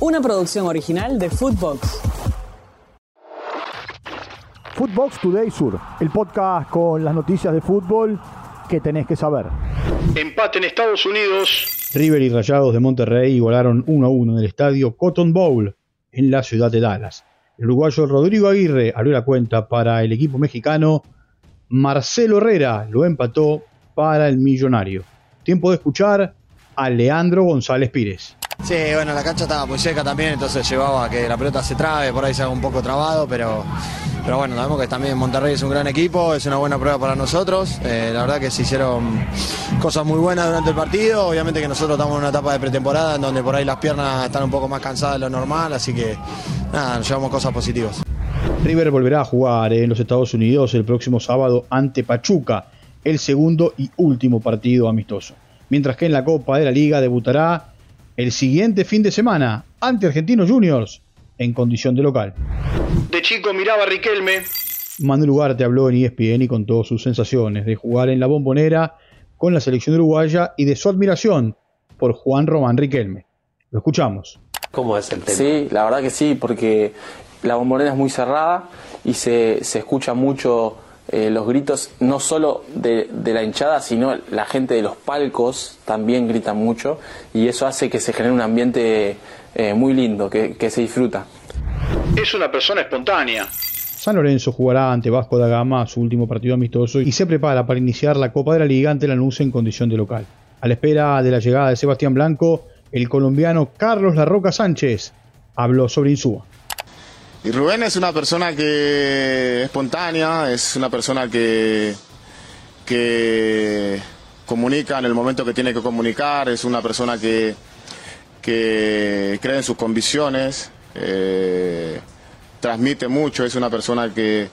una producción original de Footbox. Footbox Today Sur, el podcast con las noticias de fútbol que tenés que saber. Empate en Estados Unidos. River y Rayados de Monterrey igualaron 1 a 1 en el estadio Cotton Bowl en la ciudad de Dallas. El uruguayo Rodrigo Aguirre abrió la cuenta para el equipo mexicano. Marcelo Herrera lo empató para el millonario. Tiempo de escuchar a Leandro González Pires. Sí, bueno, la cancha estaba muy seca también, entonces llevaba a que la pelota se trabe, por ahí se haga un poco trabado, pero, pero bueno, sabemos que también Monterrey es un gran equipo, es una buena prueba para nosotros. Eh, la verdad que se hicieron cosas muy buenas durante el partido. Obviamente que nosotros estamos en una etapa de pretemporada en donde por ahí las piernas están un poco más cansadas de lo normal, así que nada, nos llevamos cosas positivas. River volverá a jugar en los Estados Unidos el próximo sábado ante Pachuca, el segundo y último partido amistoso. Mientras que en la Copa de la Liga debutará el siguiente fin de semana ante Argentinos Juniors en condición de local. De chico miraba a Riquelme. Manuel Ugarte habló en ESPN y contó sus sensaciones de jugar en la bombonera con la selección uruguaya y de su admiración por Juan Román Riquelme. Lo escuchamos. ¿Cómo es el tema? Sí, la verdad que sí, porque la bombonera es muy cerrada y se, se escucha mucho eh, los gritos, no solo de, de, la hinchada, sino la gente de los palcos también grita mucho y eso hace que se genere un ambiente eh, muy lindo, que, que se disfruta. Es una persona espontánea. San Lorenzo jugará ante Vasco da Gama su último partido amistoso y se prepara para iniciar la Copa de la Liga ante la Lanús en condición de local. A la espera de la llegada de Sebastián Blanco, el colombiano Carlos Larroca Sánchez habló sobre Insúa. Y Rubén es una persona que es espontánea, es una persona que, que comunica en el momento que tiene que comunicar, es una persona que, que cree en sus convicciones, eh, transmite mucho, es una persona que,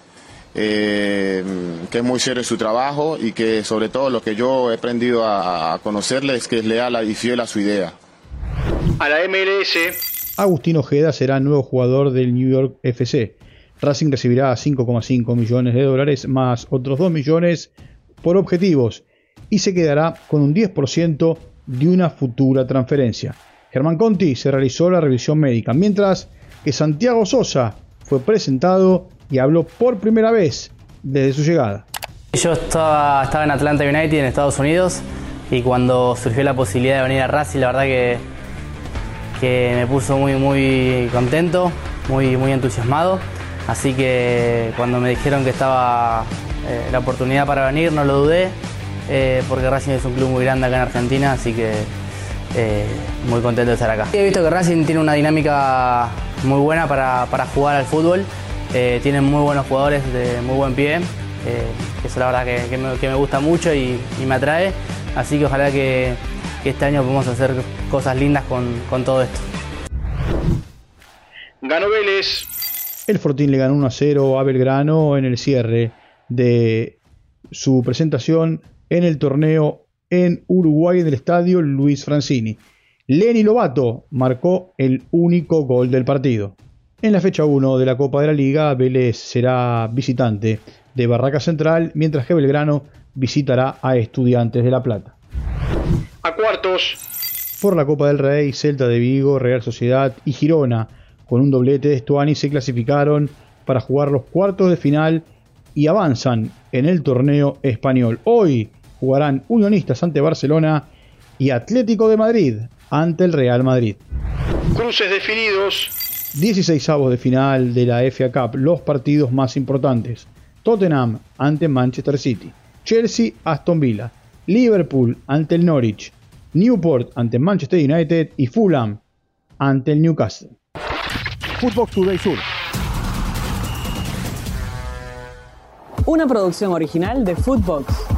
eh, que es muy serio en su trabajo y que sobre todo lo que yo he aprendido a, a conocerle es que es leal y fiel a su idea. A la MLS Agustín Ojeda será nuevo jugador del New York FC. Racing recibirá 5,5 millones de dólares más otros 2 millones por objetivos y se quedará con un 10% de una futura transferencia. Germán Conti se realizó la revisión médica, mientras que Santiago Sosa fue presentado y habló por primera vez desde su llegada. Yo estaba, estaba en Atlanta United en Estados Unidos y cuando surgió la posibilidad de venir a Racing, la verdad que que me puso muy, muy contento, muy, muy entusiasmado. Así que cuando me dijeron que estaba eh, la oportunidad para venir, no lo dudé, eh, porque Racing es un club muy grande acá en Argentina, así que eh, muy contento de estar acá. He visto que Racing tiene una dinámica muy buena para, para jugar al fútbol, tienen muy buenos jugadores de muy buen pie, eso es la verdad que, que me, gusta mucho y, y me atrae, así que ojalá que, que este año podamos hacer cosas lindas con, con todo esto. Ganó Vélez. El Fortín le ganó 1 a 0 a Belgrano en el cierre de su presentación en el torneo en Uruguay en el estadio Luis Francini. Lenny Lobato marcó el único gol del partido. En la fecha 1 de la Copa de la Liga, Vélez será visitante de Barraca Central, mientras que Belgrano visitará a Estudiantes de La Plata a cuartos. Por la Copa del Rey, Celta de Vigo, Real Sociedad y Girona, con un doblete de Estuani, se clasificaron para jugar los cuartos de final y avanzan en el torneo español. Hoy jugarán Unionistas ante Barcelona y Atlético de Madrid ante el Real Madrid. Cruces definidos. 16 avos de final de la FA Cup, los partidos más importantes. Tottenham ante Manchester City, Chelsea Aston Villa, Liverpool ante el Norwich, Newport ante Manchester United y Fulham ante el Newcastle. Footbox Today Sur. Una producción original de Footbox.